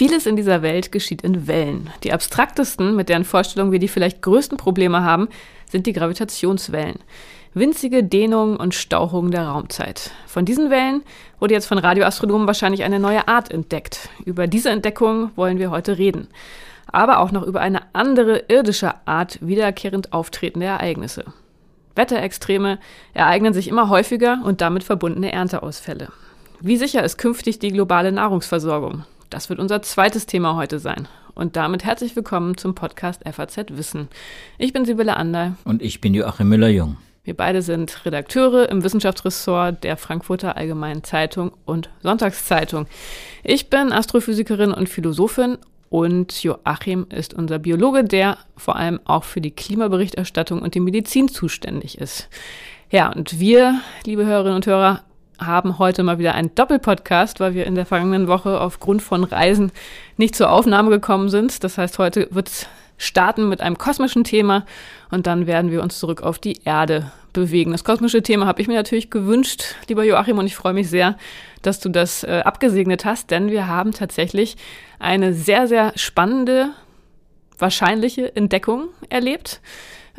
Vieles in dieser Welt geschieht in Wellen. Die abstraktesten, mit deren Vorstellung wir die vielleicht größten Probleme haben, sind die Gravitationswellen. Winzige Dehnungen und Stauchungen der Raumzeit. Von diesen Wellen wurde jetzt von Radioastronomen wahrscheinlich eine neue Art entdeckt. Über diese Entdeckung wollen wir heute reden. Aber auch noch über eine andere irdische Art wiederkehrend auftretende Ereignisse. Wetterextreme ereignen sich immer häufiger und damit verbundene Ernteausfälle. Wie sicher ist künftig die globale Nahrungsversorgung? Das wird unser zweites Thema heute sein. Und damit herzlich willkommen zum Podcast FAZ Wissen. Ich bin Sibylle Ander. Und ich bin Joachim Müller-Jung. Wir beide sind Redakteure im Wissenschaftsressort der Frankfurter Allgemeinen Zeitung und Sonntagszeitung. Ich bin Astrophysikerin und Philosophin und Joachim ist unser Biologe, der vor allem auch für die Klimaberichterstattung und die Medizin zuständig ist. Ja, und wir, liebe Hörerinnen und Hörer, haben heute mal wieder einen Doppelpodcast, weil wir in der vergangenen Woche aufgrund von Reisen nicht zur Aufnahme gekommen sind. Das heißt, heute wird es starten mit einem kosmischen Thema und dann werden wir uns zurück auf die Erde bewegen. Das kosmische Thema habe ich mir natürlich gewünscht, lieber Joachim, und ich freue mich sehr, dass du das äh, abgesegnet hast, denn wir haben tatsächlich eine sehr, sehr spannende, wahrscheinliche Entdeckung erlebt.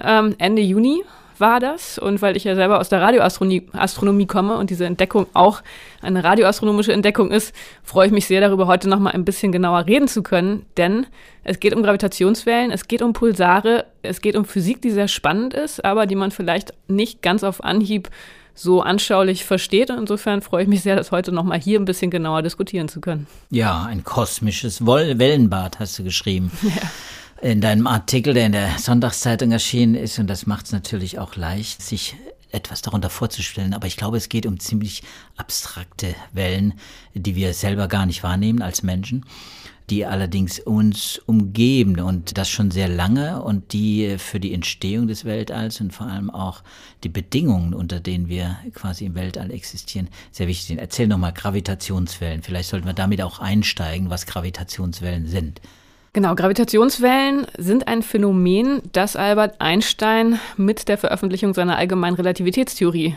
Ähm, Ende Juni war das. Und weil ich ja selber aus der Radioastronomie Astronomie komme und diese Entdeckung auch eine radioastronomische Entdeckung ist, freue ich mich sehr darüber, heute nochmal ein bisschen genauer reden zu können. Denn es geht um Gravitationswellen, es geht um Pulsare, es geht um Physik, die sehr spannend ist, aber die man vielleicht nicht ganz auf Anhieb so anschaulich versteht. Und insofern freue ich mich sehr, das heute nochmal hier ein bisschen genauer diskutieren zu können. Ja, ein kosmisches Wellenbad hast du geschrieben. Ja in deinem Artikel, der in der Sonntagszeitung erschienen ist. Und das macht es natürlich auch leicht, sich etwas darunter vorzustellen. Aber ich glaube, es geht um ziemlich abstrakte Wellen, die wir selber gar nicht wahrnehmen als Menschen die allerdings uns umgeben und das schon sehr lange und die für die Entstehung des Weltalls und vor allem auch die Bedingungen, unter denen wir quasi im Weltall existieren, sehr wichtig sind. Erzähl nochmal Gravitationswellen. Vielleicht sollten wir damit auch einsteigen, was Gravitationswellen sind. Genau, Gravitationswellen sind ein Phänomen, das Albert Einstein mit der Veröffentlichung seiner allgemeinen Relativitätstheorie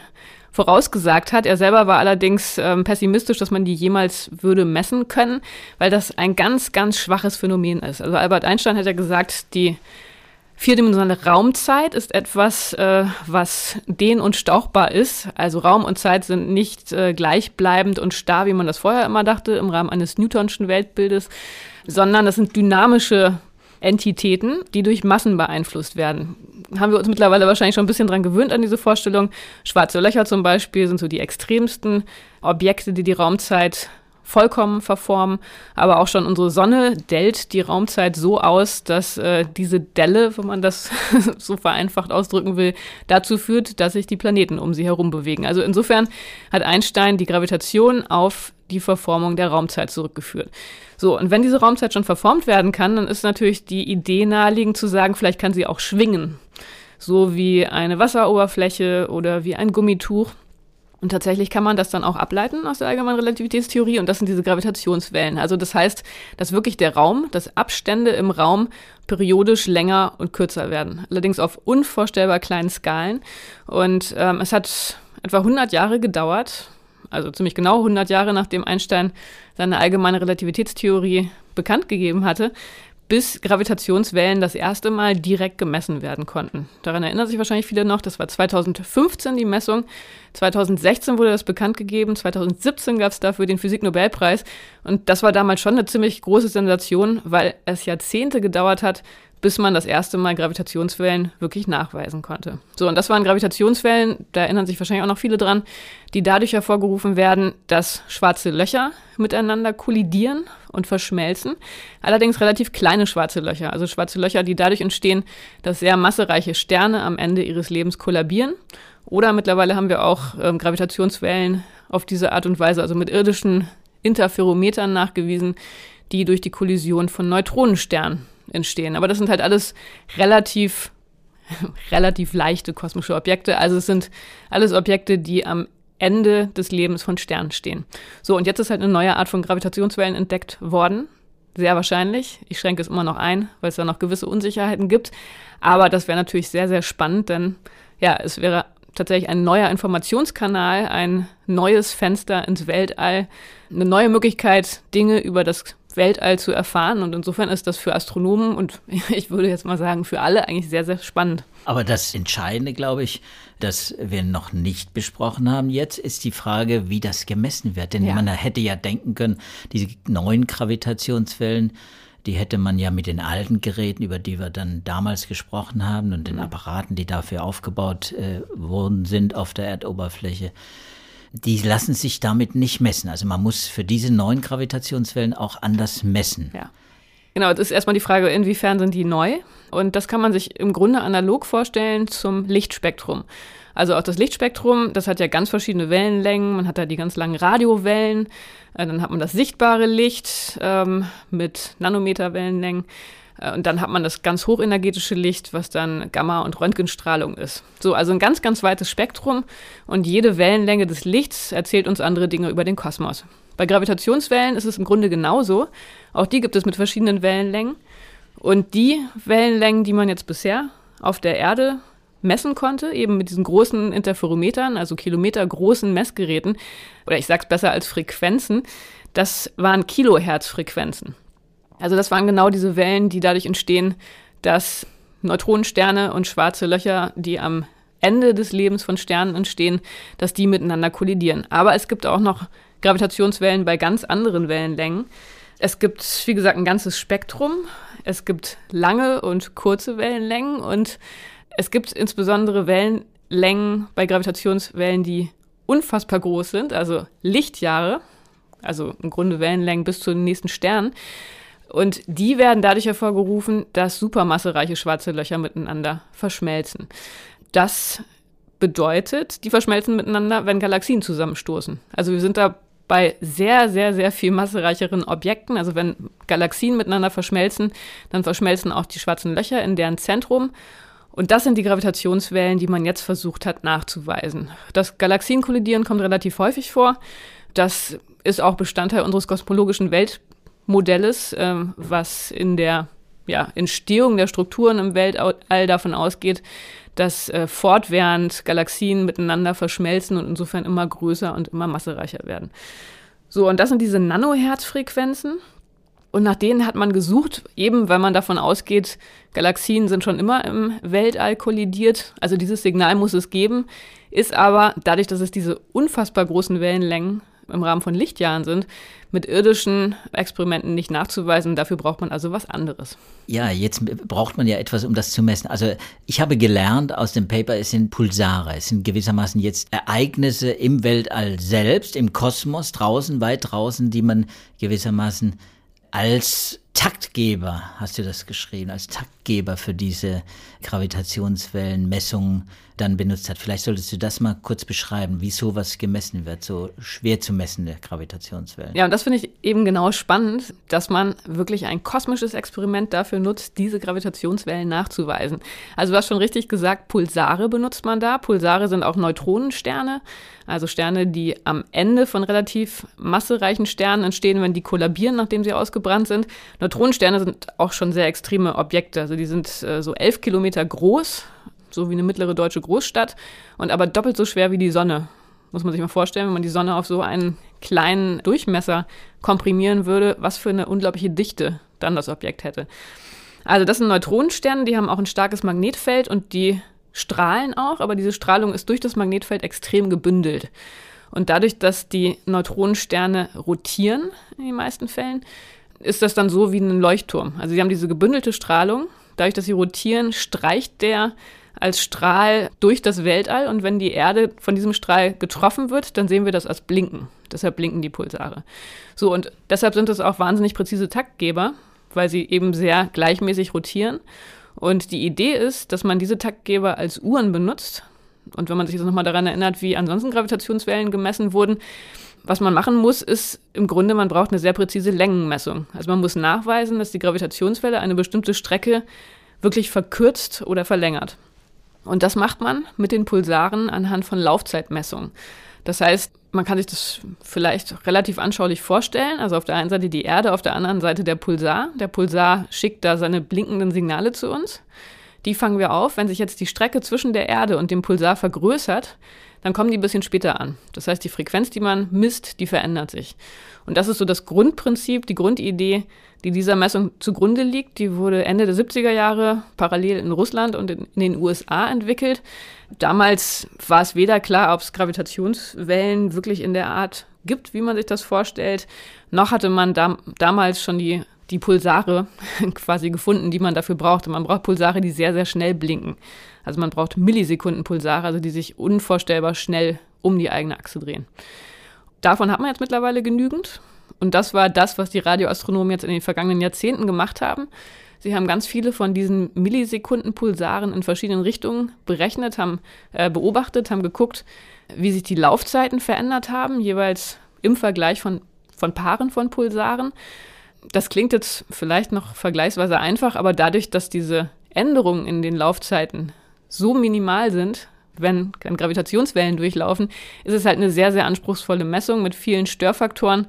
vorausgesagt hat. Er selber war allerdings ähm, pessimistisch, dass man die jemals würde messen können, weil das ein ganz, ganz schwaches Phänomen ist. Also Albert Einstein hat ja gesagt, die Vierdimensionale Raumzeit ist etwas, äh, was dehn- und stauchbar ist. Also Raum und Zeit sind nicht äh, gleichbleibend und starr, wie man das vorher immer dachte, im Rahmen eines Newtonschen Weltbildes, sondern das sind dynamische Entitäten, die durch Massen beeinflusst werden. Haben wir uns mittlerweile wahrscheinlich schon ein bisschen dran gewöhnt an diese Vorstellung. Schwarze Löcher zum Beispiel sind so die extremsten Objekte, die die Raumzeit vollkommen verformen. Aber auch schon unsere Sonne dellt die Raumzeit so aus, dass äh, diese Delle, wenn man das so vereinfacht ausdrücken will, dazu führt, dass sich die Planeten um sie herum bewegen. Also insofern hat Einstein die Gravitation auf die Verformung der Raumzeit zurückgeführt. So, und wenn diese Raumzeit schon verformt werden kann, dann ist natürlich die Idee naheliegend zu sagen, vielleicht kann sie auch schwingen. So wie eine Wasseroberfläche oder wie ein Gummituch. Und tatsächlich kann man das dann auch ableiten aus der allgemeinen Relativitätstheorie und das sind diese Gravitationswellen. Also das heißt, dass wirklich der Raum, dass Abstände im Raum periodisch länger und kürzer werden. Allerdings auf unvorstellbar kleinen Skalen. Und ähm, es hat etwa 100 Jahre gedauert, also ziemlich genau 100 Jahre nachdem Einstein seine allgemeine Relativitätstheorie bekannt gegeben hatte, bis Gravitationswellen das erste Mal direkt gemessen werden konnten. Daran erinnern sich wahrscheinlich viele noch, das war 2015 die Messung, 2016 wurde das bekannt gegeben, 2017 gab es dafür den Physiknobelpreis und das war damals schon eine ziemlich große Sensation, weil es Jahrzehnte gedauert hat, bis man das erste Mal Gravitationswellen wirklich nachweisen konnte. So, und das waren Gravitationswellen, da erinnern sich wahrscheinlich auch noch viele dran, die dadurch hervorgerufen werden, dass schwarze Löcher miteinander kollidieren und verschmelzen. Allerdings relativ kleine schwarze Löcher, also schwarze Löcher, die dadurch entstehen, dass sehr massereiche Sterne am Ende ihres Lebens kollabieren. Oder mittlerweile haben wir auch ähm, Gravitationswellen auf diese Art und Weise, also mit irdischen Interferometern nachgewiesen, die durch die Kollision von Neutronensternen entstehen. Aber das sind halt alles relativ, relativ leichte kosmische Objekte. Also es sind alles Objekte, die am Ende des Lebens von Sternen stehen. So, und jetzt ist halt eine neue Art von Gravitationswellen entdeckt worden. Sehr wahrscheinlich. Ich schränke es immer noch ein, weil es da noch gewisse Unsicherheiten gibt. Aber das wäre natürlich sehr, sehr spannend, denn ja, es wäre tatsächlich ein neuer Informationskanal, ein neues Fenster ins Weltall, eine neue Möglichkeit, Dinge über das Weltall zu erfahren. Und insofern ist das für Astronomen und ich würde jetzt mal sagen, für alle eigentlich sehr, sehr spannend. Aber das Entscheidende, glaube ich, das wir noch nicht besprochen haben jetzt, ist die Frage, wie das gemessen wird. Denn ja. man hätte ja denken können, diese neuen Gravitationswellen, die hätte man ja mit den alten Geräten, über die wir dann damals gesprochen haben und den mhm. Apparaten, die dafür aufgebaut äh, worden sind auf der Erdoberfläche, die lassen sich damit nicht messen. Also man muss für diese neuen Gravitationswellen auch anders messen. Ja. Genau, das ist erstmal die Frage, inwiefern sind die neu? Und das kann man sich im Grunde analog vorstellen zum Lichtspektrum. Also auch das Lichtspektrum, das hat ja ganz verschiedene Wellenlängen. Man hat da die ganz langen Radiowellen, äh, dann hat man das sichtbare Licht ähm, mit Nanometerwellenlängen. Äh, und dann hat man das ganz hochenergetische Licht, was dann Gamma- und Röntgenstrahlung ist. So, also ein ganz, ganz weites Spektrum und jede Wellenlänge des Lichts erzählt uns andere Dinge über den Kosmos. Bei Gravitationswellen ist es im Grunde genauso. Auch die gibt es mit verschiedenen Wellenlängen. Und die Wellenlängen, die man jetzt bisher auf der Erde messen konnte, eben mit diesen großen Interferometern, also kilometergroßen Messgeräten, oder ich sag's besser als Frequenzen, das waren Kilohertz-Frequenzen. Also das waren genau diese Wellen, die dadurch entstehen, dass Neutronensterne und schwarze Löcher, die am Ende des Lebens von Sternen entstehen, dass die miteinander kollidieren. Aber es gibt auch noch Gravitationswellen bei ganz anderen Wellenlängen. Es gibt, wie gesagt, ein ganzes Spektrum. Es gibt lange und kurze Wellenlängen und es gibt insbesondere Wellenlängen bei Gravitationswellen, die unfassbar groß sind, also Lichtjahre, also im Grunde Wellenlängen bis zu den nächsten Sternen. Und die werden dadurch hervorgerufen, dass supermassereiche schwarze Löcher miteinander verschmelzen. Das bedeutet, die verschmelzen miteinander, wenn Galaxien zusammenstoßen. Also wir sind da bei sehr, sehr, sehr viel massereicheren Objekten. Also wenn Galaxien miteinander verschmelzen, dann verschmelzen auch die schwarzen Löcher in deren Zentrum. Und das sind die Gravitationswellen, die man jetzt versucht hat nachzuweisen. Das Galaxienkollidieren kommt relativ häufig vor. Das ist auch Bestandteil unseres kosmologischen Weltmodells, äh, was in der ja, Entstehung der Strukturen im Weltall davon ausgeht, dass äh, fortwährend Galaxien miteinander verschmelzen und insofern immer größer und immer massereicher werden. So, und das sind diese Nanohertzfrequenzen. Und nach denen hat man gesucht, eben weil man davon ausgeht, Galaxien sind schon immer im Weltall kollidiert. Also dieses Signal muss es geben, ist aber dadurch, dass es diese unfassbar großen Wellenlängen im Rahmen von Lichtjahren sind, mit irdischen Experimenten nicht nachzuweisen. Dafür braucht man also was anderes. Ja, jetzt braucht man ja etwas, um das zu messen. Also ich habe gelernt aus dem Paper, es sind Pulsare. Es sind gewissermaßen jetzt Ereignisse im Weltall selbst, im Kosmos, draußen, weit draußen, die man gewissermaßen als Taktgeber, hast du das geschrieben, als Taktgeber für diese Gravitationswellenmessungen dann benutzt hat. Vielleicht solltest du das mal kurz beschreiben, wie sowas gemessen wird, so schwer zu messende Gravitationswellen. Ja, und das finde ich eben genau spannend, dass man wirklich ein kosmisches Experiment dafür nutzt, diese Gravitationswellen nachzuweisen. Also du hast schon richtig gesagt, Pulsare benutzt man da. Pulsare sind auch Neutronensterne, also Sterne, die am Ende von relativ massereichen Sternen entstehen, wenn die kollabieren, nachdem sie ausgebrannt sind. Neutronensterne sind auch schon sehr extreme Objekte. Also die sind äh, so elf Kilometer groß, so wie eine mittlere deutsche Großstadt, und aber doppelt so schwer wie die Sonne. Muss man sich mal vorstellen, wenn man die Sonne auf so einen kleinen Durchmesser komprimieren würde, was für eine unglaubliche Dichte dann das Objekt hätte. Also das sind Neutronensterne, die haben auch ein starkes Magnetfeld und die strahlen auch, aber diese Strahlung ist durch das Magnetfeld extrem gebündelt. Und dadurch, dass die Neutronensterne rotieren in den meisten Fällen, ist das dann so wie ein Leuchtturm. Also sie haben diese gebündelte Strahlung. Dadurch, dass sie rotieren, streicht der als Strahl durch das Weltall und wenn die Erde von diesem Strahl getroffen wird, dann sehen wir das als Blinken. Deshalb blinken die Pulsare. So, und deshalb sind es auch wahnsinnig präzise Taktgeber, weil sie eben sehr gleichmäßig rotieren. Und die Idee ist, dass man diese Taktgeber als Uhren benutzt. Und wenn man sich jetzt nochmal daran erinnert, wie ansonsten Gravitationswellen gemessen wurden, was man machen muss, ist im Grunde, man braucht eine sehr präzise Längenmessung. Also man muss nachweisen, dass die Gravitationswelle eine bestimmte Strecke wirklich verkürzt oder verlängert. Und das macht man mit den Pulsaren anhand von Laufzeitmessungen. Das heißt, man kann sich das vielleicht relativ anschaulich vorstellen. Also auf der einen Seite die Erde, auf der anderen Seite der Pulsar. Der Pulsar schickt da seine blinkenden Signale zu uns. Die fangen wir auf. Wenn sich jetzt die Strecke zwischen der Erde und dem Pulsar vergrößert, dann kommen die ein bisschen später an. Das heißt, die Frequenz, die man misst, die verändert sich. Und das ist so das Grundprinzip, die Grundidee, die dieser Messung zugrunde liegt. Die wurde Ende der 70er Jahre parallel in Russland und in, den USA entwickelt. Damals war es weder klar, ob es Gravitationswellen wirklich in der Art gibt, wie man sich das vorstellt, noch hatte man da, damals schon die die Pulsare quasi gefunden, die man dafür braucht. man braucht Pulsare, die sehr, sehr schnell blinken. Also man braucht Millisekunden-Pulsare, also die sich unvorstellbar schnell um die eigene Achse drehen. Davon hat man jetzt mittlerweile genügend. Und das war das, was die Radioastronomen jetzt in den vergangenen Jahrzehnten gemacht haben. Sie haben ganz viele von diesen Millisekunden-Pulsaren in verschiedenen Richtungen berechnet, haben äh, beobachtet, haben geguckt, wie sich die Laufzeiten verändert haben, jeweils im Vergleich von, von Paaren von Pulsaren das klingt jetzt vielleicht noch vergleichsweise einfach, aber dadurch, dass diese Änderungen in den Laufzeiten so minimal sind, wenn Gravitationswellen durchlaufen, ist es halt eine sehr, sehr anspruchsvolle Messung mit vielen Störfaktoren.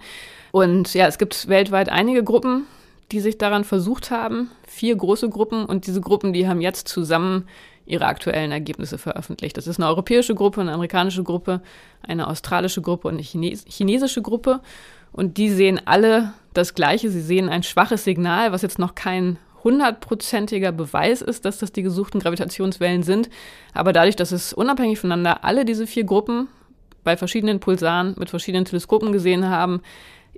Und ja, es gibt weltweit einige Gruppen, die sich daran versucht haben, vier große Gruppen und diese Gruppen, die haben jetzt zusammen ihre aktuellen Ergebnisse veröffentlicht. Das ist eine europäische Gruppe, eine amerikanische Gruppe, eine australische Gruppe und eine Chines chinesische Gruppe. Und die sehen alle das Gleiche. Sie sehen ein schwaches Signal, was jetzt noch kein hundertprozentiger Beweis ist, dass das die gesuchten Gravitationswellen sind. Aber dadurch, dass es unabhängig voneinander alle diese vier Gruppen bei verschiedenen Pulsaren mit verschiedenen Teleskopen gesehen haben,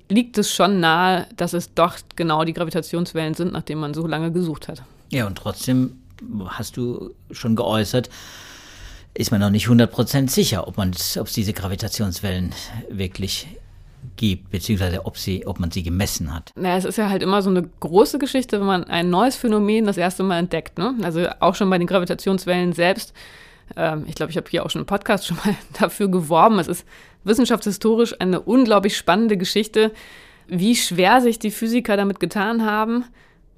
liegt es schon nahe, dass es doch genau die Gravitationswellen sind, nachdem man so lange gesucht hat. Ja, und trotzdem hast du schon geäußert, ist man noch nicht 100% sicher, ob es diese Gravitationswellen wirklich gibt, beziehungsweise ob, sie, ob man sie gemessen hat. Naja, es ist ja halt immer so eine große Geschichte, wenn man ein neues Phänomen das erste Mal entdeckt. Ne? Also auch schon bei den Gravitationswellen selbst. Ähm, ich glaube, ich habe hier auch schon im Podcast schon mal dafür geworben. Es ist wissenschaftshistorisch eine unglaublich spannende Geschichte, wie schwer sich die Physiker damit getan haben,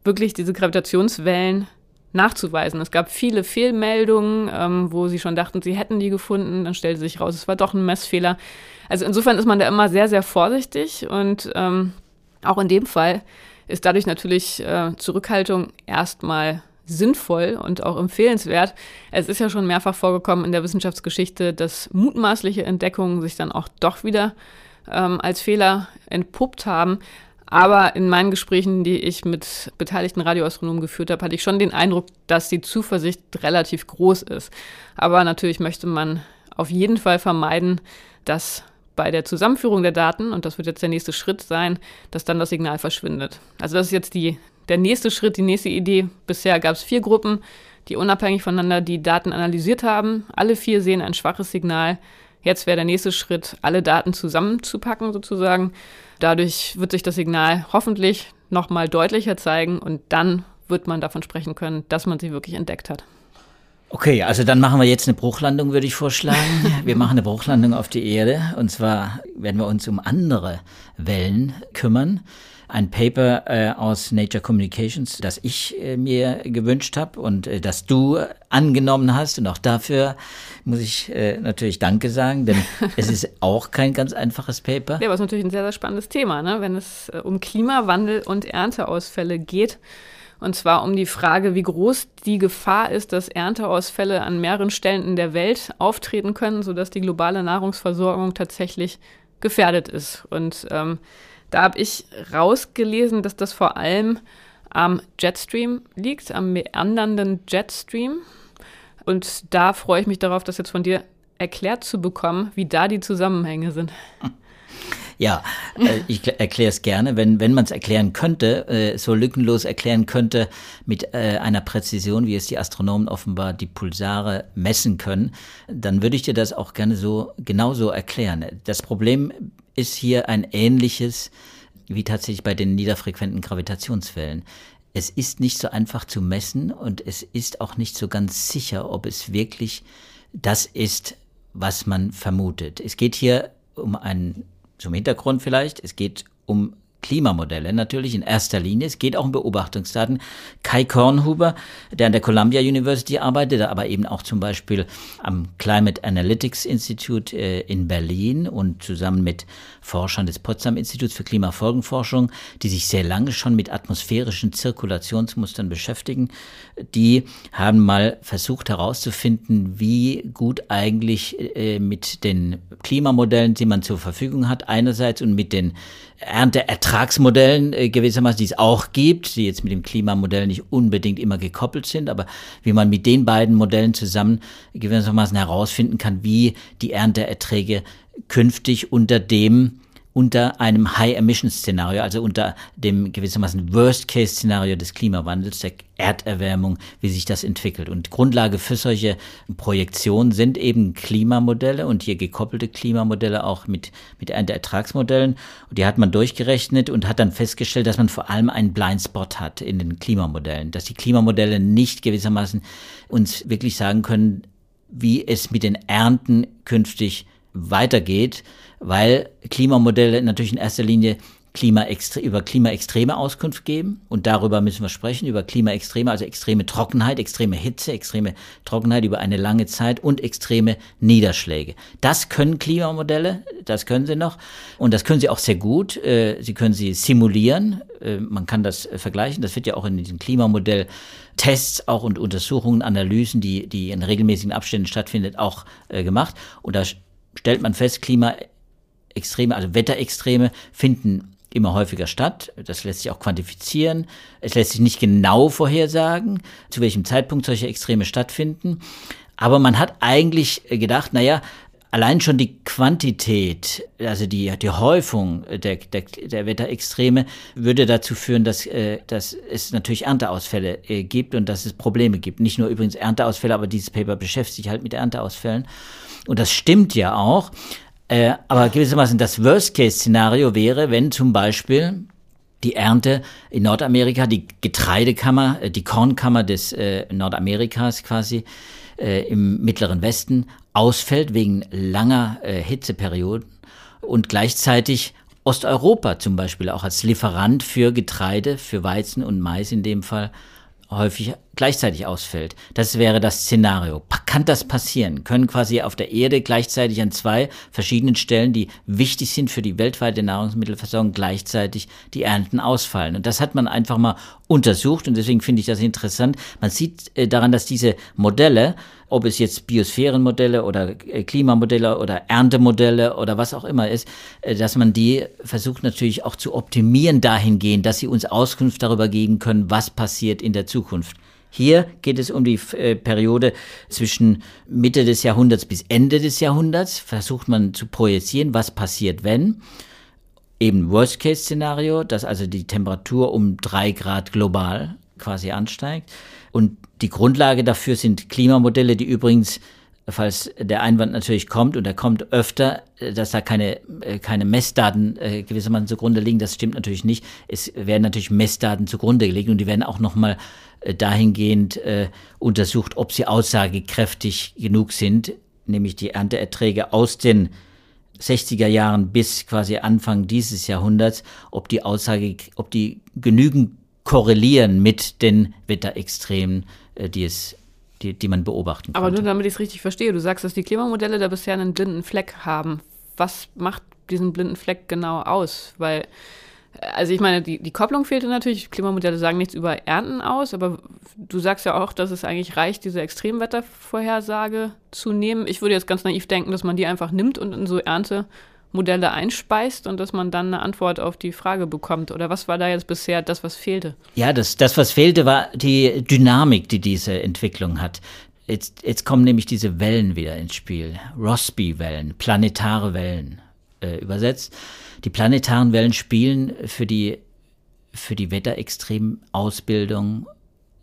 wirklich diese Gravitationswellen nachzuweisen. Es gab viele Fehlmeldungen, ähm, wo sie schon dachten, sie hätten die gefunden. Dann stellte sich raus, es war doch ein Messfehler. Also insofern ist man da immer sehr, sehr vorsichtig und ähm, auch in dem Fall ist dadurch natürlich äh, Zurückhaltung erstmal sinnvoll und auch empfehlenswert. Es ist ja schon mehrfach vorgekommen in der Wissenschaftsgeschichte, dass mutmaßliche Entdeckungen sich dann auch doch wieder ähm, als Fehler entpuppt haben. Aber in meinen Gesprächen, die ich mit beteiligten Radioastronomen geführt habe, hatte ich schon den Eindruck, dass die Zuversicht relativ groß ist. Aber natürlich möchte man auf jeden Fall vermeiden, dass bei der Zusammenführung der Daten, und das wird jetzt der nächste Schritt sein, dass dann das Signal verschwindet. Also das ist jetzt die, der nächste Schritt, die nächste Idee. Bisher gab es vier Gruppen, die unabhängig voneinander die Daten analysiert haben. Alle vier sehen ein schwaches Signal. Jetzt wäre der nächste Schritt, alle Daten zusammenzupacken sozusagen Dadurch wird sich das Signal hoffentlich nochmal deutlicher zeigen und dann wird man davon sprechen können, dass man sie wirklich entdeckt hat. Okay, also dann machen wir jetzt eine Bruchlandung, würde ich vorschlagen. Wir machen eine Bruchlandung auf die Erde und zwar werden wir uns um andere Wellen kümmern ein Paper äh, aus Nature Communications, das ich äh, mir gewünscht habe und äh, das du angenommen hast. Und auch dafür muss ich äh, natürlich Danke sagen, denn es ist auch kein ganz einfaches Paper. Ja, aber es ist natürlich ein sehr, sehr spannendes Thema, ne? wenn es äh, um Klimawandel und Ernteausfälle geht. Und zwar um die Frage, wie groß die Gefahr ist, dass Ernteausfälle an mehreren Stellen in der Welt auftreten können, sodass die globale Nahrungsversorgung tatsächlich gefährdet ist. Und ähm, da habe ich rausgelesen, dass das vor allem am Jetstream liegt, am meandernden Jetstream. Und da freue ich mich darauf, das jetzt von dir erklärt zu bekommen, wie da die Zusammenhänge sind. Ja, äh, ich erkläre es gerne. Wenn, wenn man es erklären könnte, äh, so lückenlos erklären könnte, mit äh, einer Präzision, wie es die Astronomen offenbar die Pulsare messen können, dann würde ich dir das auch gerne so genauso erklären. Das Problem ist hier ein ähnliches wie tatsächlich bei den niederfrequenten Gravitationswellen. Es ist nicht so einfach zu messen und es ist auch nicht so ganz sicher, ob es wirklich das ist, was man vermutet. Es geht hier um einen, zum Hintergrund vielleicht, es geht um Klimamodelle natürlich in erster Linie. Es geht auch um Beobachtungsdaten. Kai Kornhuber, der an der Columbia University arbeitet, aber eben auch zum Beispiel am Climate Analytics Institute äh, in Berlin und zusammen mit Forschern des Potsdam Instituts für Klimafolgenforschung, die sich sehr lange schon mit atmosphärischen Zirkulationsmustern beschäftigen, die haben mal versucht herauszufinden, wie gut eigentlich äh, mit den Klimamodellen, die man zur Verfügung hat, einerseits und mit den Ernteertragsmodellen äh, gewissermaßen, die es auch gibt, die jetzt mit dem Klimamodell nicht unbedingt immer gekoppelt sind, aber wie man mit den beiden Modellen zusammen gewissermaßen herausfinden kann, wie die Ernteerträge künftig unter dem unter einem High-Emission-Szenario, also unter dem gewissermaßen Worst-Case-Szenario des Klimawandels, der Erderwärmung, wie sich das entwickelt. Und Grundlage für solche Projektionen sind eben Klimamodelle und hier gekoppelte Klimamodelle auch mit, mit Ernteertragsmodellen. Und die hat man durchgerechnet und hat dann festgestellt, dass man vor allem einen Blindspot hat in den Klimamodellen, dass die Klimamodelle nicht gewissermaßen uns wirklich sagen können, wie es mit den Ernten künftig weitergeht, weil Klimamodelle natürlich in erster Linie Klimaextre über Klimaextreme Auskunft geben. Und darüber müssen wir sprechen, über Klimaextreme, also extreme Trockenheit, extreme Hitze, extreme Trockenheit über eine lange Zeit und extreme Niederschläge. Das können Klimamodelle, das können sie noch. Und das können sie auch sehr gut. Äh, sie können sie simulieren, äh, man kann das vergleichen, das wird ja auch in diesem Klimamodell Tests auch und Untersuchungen, Analysen, die, die in regelmäßigen Abständen stattfindet, auch äh, gemacht. Und da stellt man fest, Klimaextreme, also Wetterextreme finden immer häufiger statt. Das lässt sich auch quantifizieren. Es lässt sich nicht genau vorhersagen, zu welchem Zeitpunkt solche Extreme stattfinden. Aber man hat eigentlich gedacht, naja, allein schon die Quantität, also die, die Häufung der, der, der Wetterextreme würde dazu führen, dass, äh, dass es natürlich Ernteausfälle äh, gibt und dass es Probleme gibt. Nicht nur übrigens Ernteausfälle, aber dieses Paper beschäftigt sich halt mit Ernteausfällen. Und das stimmt ja auch. Äh, aber gewissermaßen das Worst-Case-Szenario wäre, wenn zum Beispiel die Ernte in Nordamerika, die Getreidekammer, äh, die Kornkammer des äh, Nordamerikas quasi äh, im mittleren Westen ausfällt wegen langer äh, Hitzeperioden und gleichzeitig Osteuropa zum Beispiel auch als Lieferant für Getreide, für Weizen und Mais in dem Fall häufig gleichzeitig ausfällt. Das wäre das Szenario. Kann das passieren? Können quasi auf der Erde gleichzeitig an zwei verschiedenen Stellen, die wichtig sind für die weltweite Nahrungsmittelversorgung, gleichzeitig die Ernten ausfallen? Und das hat man einfach mal untersucht und deswegen finde ich das interessant. Man sieht äh, daran, dass diese Modelle ob es jetzt Biosphärenmodelle oder äh, Klimamodelle oder Erntemodelle oder was auch immer ist, äh, dass man die versucht natürlich auch zu optimieren dahingehend, dass sie uns Auskunft darüber geben können, was passiert in der Zukunft. Hier geht es um die äh, Periode zwischen Mitte des Jahrhunderts bis Ende des Jahrhunderts. Versucht man zu projizieren, was passiert, wenn. Eben Worst-Case-Szenario, dass also die Temperatur um drei Grad global quasi ansteigt. Und die Grundlage dafür sind Klimamodelle, die übrigens, falls der Einwand natürlich kommt, und er kommt öfter, dass da keine, äh, keine Messdaten äh, gewissermaßen zugrunde liegen, das stimmt natürlich nicht. Es werden natürlich Messdaten zugrunde gelegt und die werden auch nochmal äh, dahingehend äh, untersucht, ob sie aussagekräftig genug sind, nämlich die Ernteerträge aus den 60er Jahren bis quasi Anfang dieses Jahrhunderts, ob die Aussage, ob die genügend korrelieren mit den Wetterextremen, äh, die es die, die man beobachten kann. Aber nur damit ich es richtig verstehe, du sagst, dass die Klimamodelle da bisher einen blinden Fleck haben. Was macht diesen blinden Fleck genau aus? Weil, also ich meine, die, die Kopplung fehlte natürlich. Klimamodelle sagen nichts über Ernten aus, aber du sagst ja auch, dass es eigentlich reicht, diese Extremwettervorhersage zu nehmen. Ich würde jetzt ganz naiv denken, dass man die einfach nimmt und in so Ernte Modelle einspeist und dass man dann eine Antwort auf die Frage bekommt? Oder was war da jetzt bisher das, was fehlte? Ja, das, das was fehlte, war die Dynamik, die diese Entwicklung hat. Jetzt, jetzt kommen nämlich diese Wellen wieder ins Spiel. Rossby-Wellen, planetare Wellen äh, übersetzt. Die planetaren Wellen spielen für die, für die Wetterextremausbildung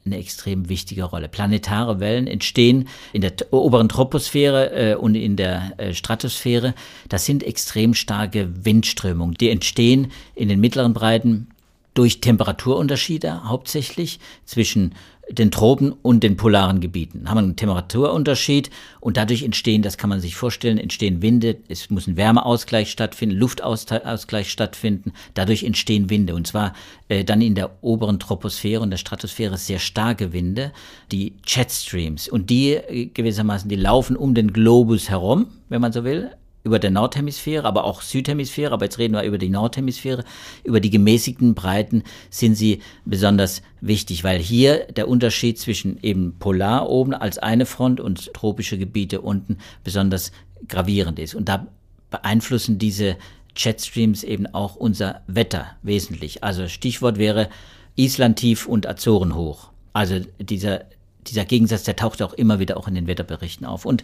eine extrem wichtige Rolle. Planetare Wellen entstehen in der oberen Troposphäre äh, und in der äh, Stratosphäre. Das sind extrem starke Windströmungen. Die entstehen in den mittleren Breiten durch Temperaturunterschiede hauptsächlich zwischen den Tropen und den polaren Gebieten. Haben einen Temperaturunterschied und dadurch entstehen, das kann man sich vorstellen, entstehen Winde, es muss ein Wärmeausgleich stattfinden, Luftausgleich stattfinden, dadurch entstehen Winde und zwar äh, dann in der oberen Troposphäre und der Stratosphäre sehr starke Winde, die Jetstreams und die äh, gewissermaßen, die laufen um den Globus herum, wenn man so will, über der Nordhemisphäre, aber auch Südhemisphäre, aber jetzt reden wir über die Nordhemisphäre, über die gemäßigten Breiten sind sie besonders wichtig, weil hier der Unterschied zwischen eben Polar oben als eine Front und tropische Gebiete unten besonders gravierend ist. Und da beeinflussen diese Jetstreams eben auch unser Wetter wesentlich. Also Stichwort wäre Island tief und Azoren hoch. Also dieser dieser Gegensatz, der taucht auch immer wieder auch in den Wetterberichten auf. Und,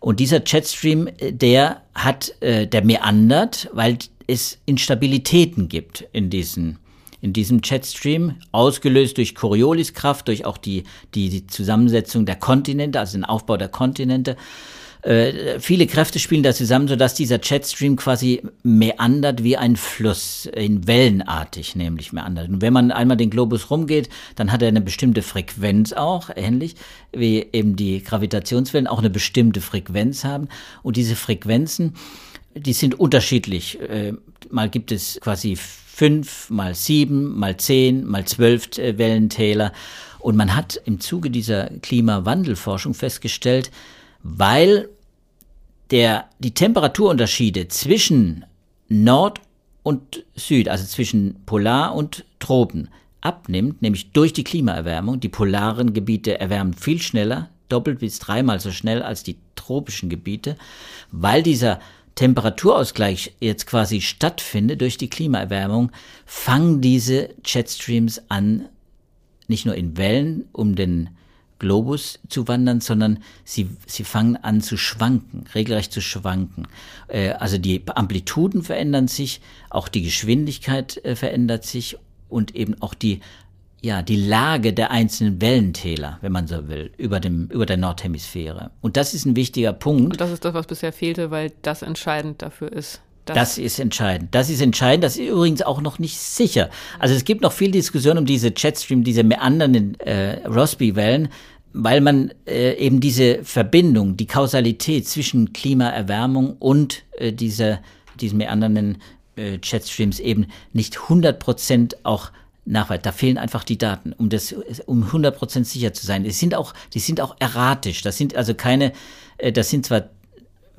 und dieser Jetstream, äh, der hat, äh, der meandert, weil es Instabilitäten gibt in diesen in diesem Jetstream, ausgelöst durch Corioliskraft, durch auch die, die, die Zusammensetzung der Kontinente, also den Aufbau der Kontinente. Äh, viele Kräfte spielen da zusammen, sodass dieser Jetstream quasi meandert wie ein Fluss, in wellenartig nämlich meandert. Und wenn man einmal den Globus rumgeht, dann hat er eine bestimmte Frequenz auch, ähnlich wie eben die Gravitationswellen auch eine bestimmte Frequenz haben. Und diese Frequenzen, die sind unterschiedlich. Äh, mal gibt es quasi fünf, mal sieben, mal zehn, mal zwölf äh, Wellentäler. Und man hat im Zuge dieser Klimawandelforschung festgestellt, weil der, die Temperaturunterschiede zwischen Nord und Süd, also zwischen Polar und Tropen, abnimmt, nämlich durch die Klimaerwärmung. Die polaren Gebiete erwärmen viel schneller, doppelt bis dreimal so schnell als die tropischen Gebiete, weil dieser Temperaturausgleich jetzt quasi stattfindet durch die Klimaerwärmung, fangen diese Jetstreams an, nicht nur in Wellen um den Globus zu wandern, sondern sie, sie fangen an zu schwanken, regelrecht zu schwanken. Äh, also die Amplituden verändern sich, auch die Geschwindigkeit äh, verändert sich und eben auch die ja, die Lage der einzelnen Wellentäler, wenn man so will, über, dem, über der Nordhemisphäre. Und das ist ein wichtiger Punkt. Und das ist das, was bisher fehlte, weil das entscheidend dafür ist. Das, das, ist entscheidend. Das ist entscheidend. Das ist übrigens auch noch nicht sicher. Also es gibt noch viel Diskussion um diese Jetstream, diese meandernden äh, Rossby-Wellen weil man äh, eben diese Verbindung, die Kausalität zwischen Klimaerwärmung und äh, dieser, diesen meandernden äh, Jetstreams eben nicht 100 Prozent auch nachweist. Da fehlen einfach die Daten, um das, um 100 Prozent sicher zu sein. Die sind auch, die sind auch erratisch. Das sind also keine, äh, das sind zwar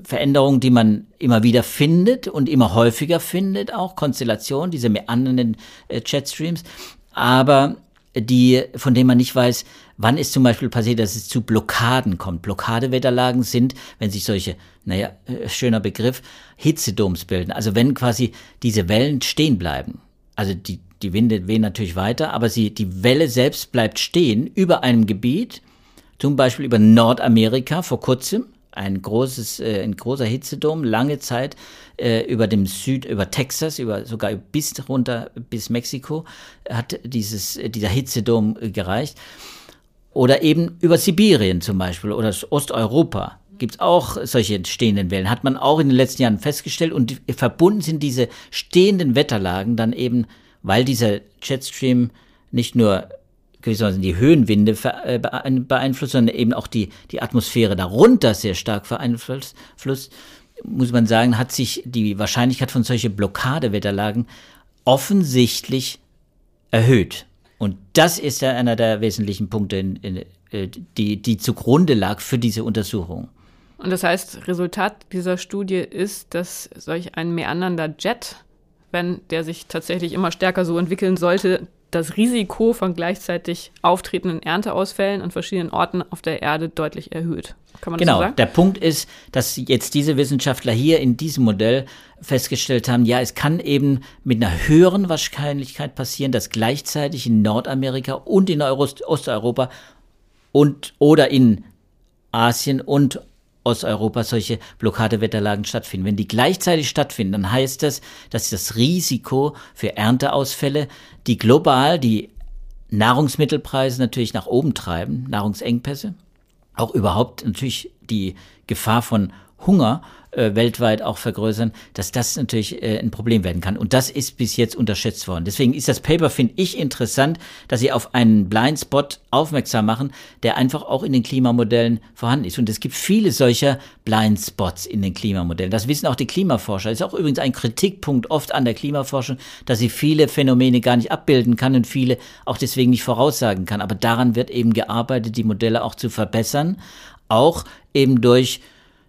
Veränderungen, die man immer wieder findet und immer häufiger findet, auch Konstellationen, diese meandernden äh, Jetstreams, aber die, von denen man nicht weiß, wann ist zum Beispiel passiert, dass es zu Blockaden kommt. Blockadewetterlagen sind, wenn sich solche, naja, äh, schöner Begriff, Hitzedoms bilden. Also wenn quasi diese Wellen stehen bleiben. Also die, die Winde wehen natürlich weiter, aber sie, die Welle selbst bleibt stehen über einem Gebiet, zum Beispiel über Nordamerika vor kurzem, ein großes, äh, ein großer Hitzedom, lange Zeit äh, über dem Süd, über Texas, über sogar bis runter bis Mexiko hat dieses, äh, dieser Hitzedom äh, gereicht. Oder eben über Sibirien zum Beispiel oder Osteuropa gibt es auch solche stehenden Wellen. Hat man auch in den letzten Jahren festgestellt und verbunden sind diese stehenden Wetterlagen dann eben, weil dieser Jetstream nicht nur gewissermaßen die Höhenwinde äh, beeinflusst, sondern eben auch die, die Atmosphäre darunter sehr stark beeinflusst, muss man sagen, hat sich die Wahrscheinlichkeit von solchen Blockadewetterlagen offensichtlich erhöht. Und das ist ja einer der wesentlichen Punkte, in, in, äh, die, die zugrunde lag für diese Untersuchung. Und das heißt, Resultat dieser Studie ist, dass solch ein meandernder Jet, wenn der sich tatsächlich immer stärker so entwickeln sollte, das Risiko von gleichzeitig auftretenden Ernteausfällen an verschiedenen Orten auf der Erde deutlich erhöht. Kann man genau, das so sagen? der Punkt ist, dass jetzt diese Wissenschaftler hier in diesem Modell festgestellt haben, ja, es kann eben mit einer höheren Wahrscheinlichkeit passieren, dass gleichzeitig in Nordamerika und in Osteuropa und oder in Asien und Osteuropa solche Blockadewetterlagen stattfinden. Wenn die gleichzeitig stattfinden, dann heißt das, dass das Risiko für Ernteausfälle, die global die Nahrungsmittelpreise natürlich nach oben treiben, Nahrungsengpässe, auch überhaupt natürlich die Gefahr von Hunger äh, weltweit auch vergrößern, dass das natürlich äh, ein Problem werden kann. Und das ist bis jetzt unterschätzt worden. Deswegen ist das Paper, finde ich, interessant, dass sie auf einen Blindspot aufmerksam machen, der einfach auch in den Klimamodellen vorhanden ist. Und es gibt viele solcher Blindspots in den Klimamodellen. Das wissen auch die Klimaforscher. Das ist auch übrigens ein Kritikpunkt oft an der Klimaforschung, dass sie viele Phänomene gar nicht abbilden kann und viele auch deswegen nicht voraussagen kann. Aber daran wird eben gearbeitet, die Modelle auch zu verbessern. Auch eben durch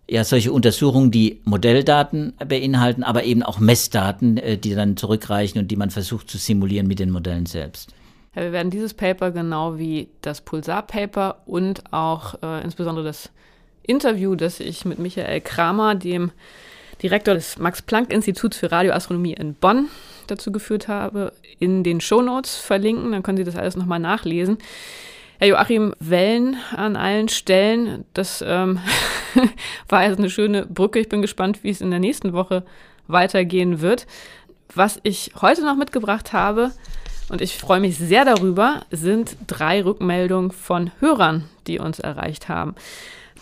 ja solche Untersuchungen, die Modelldaten beinhalten, aber eben auch Messdaten, äh, die dann zurückreichen und die man versucht zu simulieren mit den Modellen selbst. Ja, wir werden dieses Paper genau wie das Pulsar-Paper und auch äh, insbesondere das Interview, das ich mit Michael Kramer, dem Direktor des Max-Planck-Instituts für Radioastronomie in Bonn, dazu geführt habe, in den Shownotes verlinken. Dann können Sie das alles nochmal nachlesen. Herr Joachim Wellen an allen Stellen. Das ähm, war jetzt eine schöne Brücke. Ich bin gespannt, wie es in der nächsten Woche weitergehen wird. Was ich heute noch mitgebracht habe, und ich freue mich sehr darüber, sind drei Rückmeldungen von Hörern, die uns erreicht haben.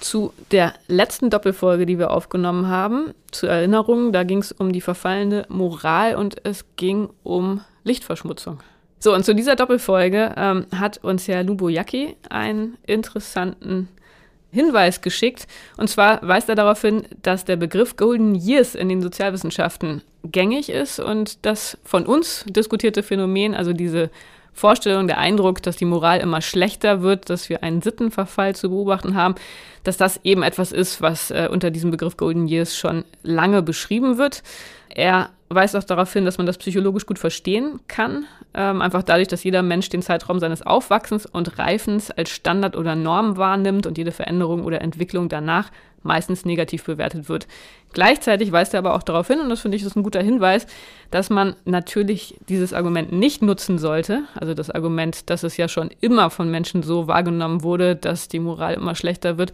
Zu der letzten Doppelfolge, die wir aufgenommen haben, zur Erinnerung, da ging es um die verfallene Moral und es ging um Lichtverschmutzung. So, und zu dieser Doppelfolge ähm, hat uns Herr Luboyaki einen interessanten Hinweis geschickt. Und zwar weist er darauf hin, dass der Begriff Golden Years in den Sozialwissenschaften gängig ist und das von uns diskutierte Phänomen, also diese Vorstellung, der Eindruck, dass die Moral immer schlechter wird, dass wir einen Sittenverfall zu beobachten haben, dass das eben etwas ist, was äh, unter diesem Begriff Golden Years schon lange beschrieben wird. Er weist auch darauf hin, dass man das psychologisch gut verstehen kann. Ähm, einfach dadurch, dass jeder Mensch den Zeitraum seines Aufwachsens und Reifens als Standard oder Norm wahrnimmt und jede Veränderung oder Entwicklung danach meistens negativ bewertet wird. Gleichzeitig weist er aber auch darauf hin, und das finde ich ist ein guter Hinweis, dass man natürlich dieses Argument nicht nutzen sollte. Also das Argument, dass es ja schon immer von Menschen so wahrgenommen wurde, dass die Moral immer schlechter wird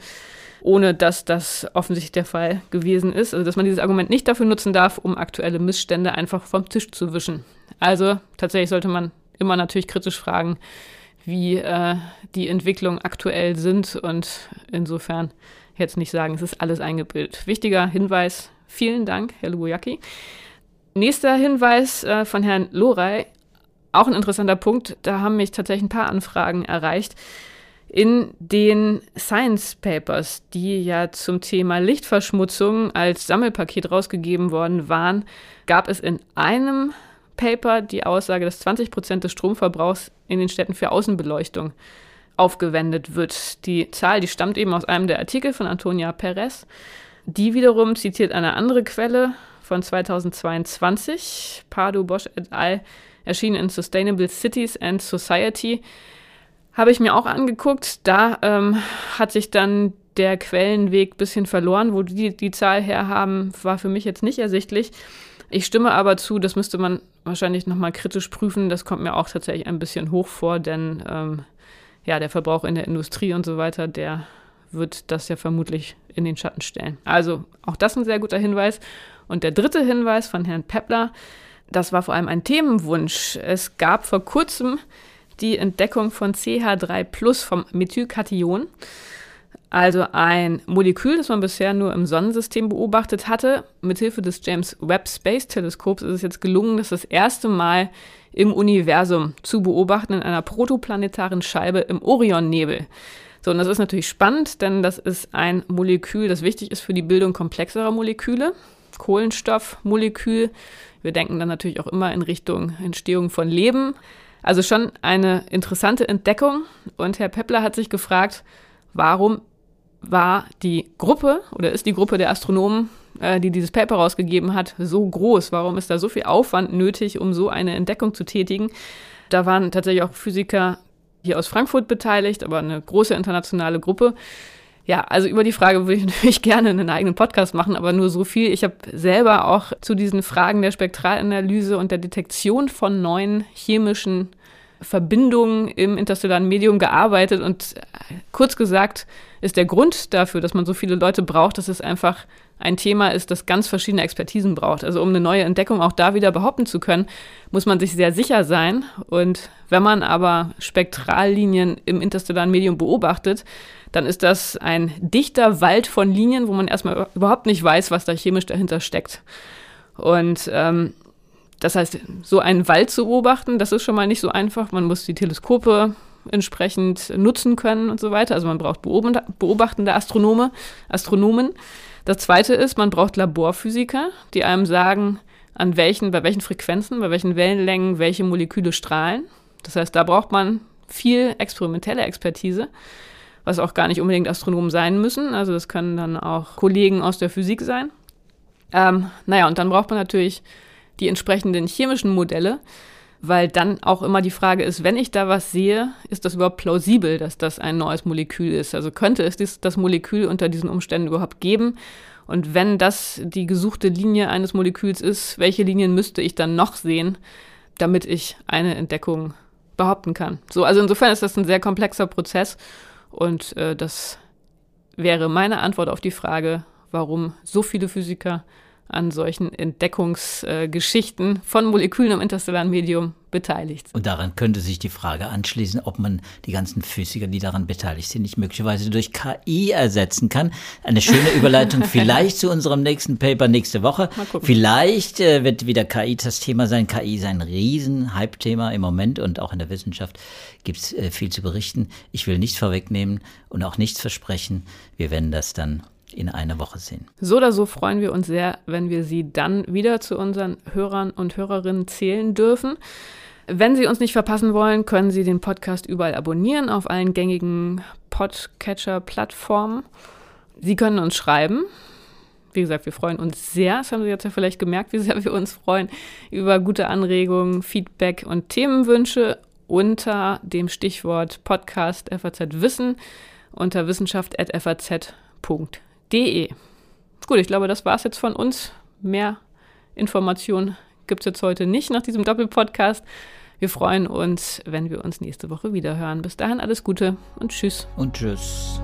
ohne dass das offensichtlich der Fall gewesen ist. Also dass man dieses Argument nicht dafür nutzen darf, um aktuelle Missstände einfach vom Tisch zu wischen. Also tatsächlich sollte man immer natürlich kritisch fragen, wie äh, die Entwicklungen aktuell sind und insofern jetzt nicht sagen, es ist alles eingebildet. Wichtiger Hinweis, vielen Dank, Herr Lubojaki. Nächster Hinweis äh, von Herrn Lorey, auch ein interessanter Punkt, da haben mich tatsächlich ein paar Anfragen erreicht. In den Science Papers, die ja zum Thema Lichtverschmutzung als Sammelpaket rausgegeben worden waren, gab es in einem Paper die Aussage, dass 20 Prozent des Stromverbrauchs in den Städten für Außenbeleuchtung aufgewendet wird. Die Zahl, die stammt eben aus einem der Artikel von Antonia Perez. Die wiederum zitiert eine andere Quelle von 2022, Pardo Bosch et al., erschienen in Sustainable Cities and Society. Habe ich mir auch angeguckt. Da ähm, hat sich dann der Quellenweg ein bisschen verloren. Wo die die Zahl herhaben, war für mich jetzt nicht ersichtlich. Ich stimme aber zu, das müsste man wahrscheinlich nochmal kritisch prüfen. Das kommt mir auch tatsächlich ein bisschen hoch vor, denn ähm, ja, der Verbrauch in der Industrie und so weiter, der wird das ja vermutlich in den Schatten stellen. Also auch das ein sehr guter Hinweis. Und der dritte Hinweis von Herrn Peppler, das war vor allem ein Themenwunsch. Es gab vor kurzem die Entdeckung von CH3 Plus vom Methylkation. Also ein Molekül, das man bisher nur im Sonnensystem beobachtet hatte. Mithilfe des James Webb Space Teleskops ist es jetzt gelungen, das das erste Mal im Universum zu beobachten in einer protoplanetaren Scheibe im Orionnebel. So, und das ist natürlich spannend, denn das ist ein Molekül, das wichtig ist für die Bildung komplexerer Moleküle. Kohlenstoffmolekül. Wir denken dann natürlich auch immer in Richtung Entstehung von Leben. Also schon eine interessante Entdeckung. Und Herr Peppler hat sich gefragt, warum war die Gruppe oder ist die Gruppe der Astronomen, äh, die dieses Paper rausgegeben hat, so groß? Warum ist da so viel Aufwand nötig, um so eine Entdeckung zu tätigen? Da waren tatsächlich auch Physiker hier aus Frankfurt beteiligt, aber eine große internationale Gruppe. Ja, also über die Frage würde ich natürlich gerne einen eigenen Podcast machen, aber nur so viel. Ich habe selber auch zu diesen Fragen der Spektralanalyse und der Detektion von neuen chemischen Verbindungen im interstellaren Medium gearbeitet und äh, kurz gesagt ist der Grund dafür, dass man so viele Leute braucht, dass es einfach ein Thema ist, das ganz verschiedene Expertisen braucht. Also um eine neue Entdeckung auch da wieder behaupten zu können, muss man sich sehr sicher sein. Und wenn man aber Spektrallinien im interstellaren Medium beobachtet, dann ist das ein dichter Wald von Linien, wo man erstmal überhaupt nicht weiß, was da chemisch dahinter steckt. Und ähm, das heißt, so einen Wald zu beobachten, das ist schon mal nicht so einfach. Man muss die Teleskope entsprechend nutzen können und so weiter. Also man braucht beobachtende Astronome, Astronomen. Das zweite ist, man braucht Laborphysiker, die einem sagen, an welchen, bei welchen Frequenzen, bei welchen Wellenlängen welche Moleküle strahlen. Das heißt, da braucht man viel experimentelle Expertise, was auch gar nicht unbedingt Astronomen sein müssen. Also das können dann auch Kollegen aus der Physik sein. Ähm, naja, und dann braucht man natürlich die entsprechenden chemischen Modelle, weil dann auch immer die Frage ist, wenn ich da was sehe, ist das überhaupt plausibel, dass das ein neues Molekül ist? Also könnte es das Molekül unter diesen Umständen überhaupt geben? Und wenn das die gesuchte Linie eines Moleküls ist, welche Linien müsste ich dann noch sehen, damit ich eine Entdeckung behaupten kann? So, also insofern ist das ein sehr komplexer Prozess und äh, das wäre meine Antwort auf die Frage, warum so viele Physiker an solchen Entdeckungsgeschichten äh, von Molekülen im interstellaren Medium beteiligt. Und daran könnte sich die Frage anschließen, ob man die ganzen Physiker, die daran beteiligt sind, nicht möglicherweise durch KI ersetzen kann. Eine schöne Überleitung vielleicht zu unserem nächsten Paper nächste Woche. Vielleicht äh, wird wieder KI das Thema sein. KI ist ein riesen Hype-Thema im Moment und auch in der Wissenschaft gibt es äh, viel zu berichten. Ich will nichts vorwegnehmen und auch nichts versprechen. Wir werden das dann in einer Woche sehen. So oder so freuen wir uns sehr, wenn wir Sie dann wieder zu unseren Hörern und Hörerinnen zählen dürfen. Wenn Sie uns nicht verpassen wollen, können Sie den Podcast überall abonnieren auf allen gängigen Podcatcher-Plattformen. Sie können uns schreiben. Wie gesagt, wir freuen uns sehr. Das haben Sie jetzt ja vielleicht gemerkt, wie sehr wir uns freuen über gute Anregungen, Feedback und Themenwünsche unter dem Stichwort Podcast FAZ Wissen unter wissenschaft.faz.de de. Gut, ich glaube, das war es jetzt von uns. Mehr Informationen gibt es jetzt heute nicht nach diesem Doppelpodcast. Wir freuen uns, wenn wir uns nächste Woche wieder hören. Bis dahin alles Gute und tschüss. Und tschüss.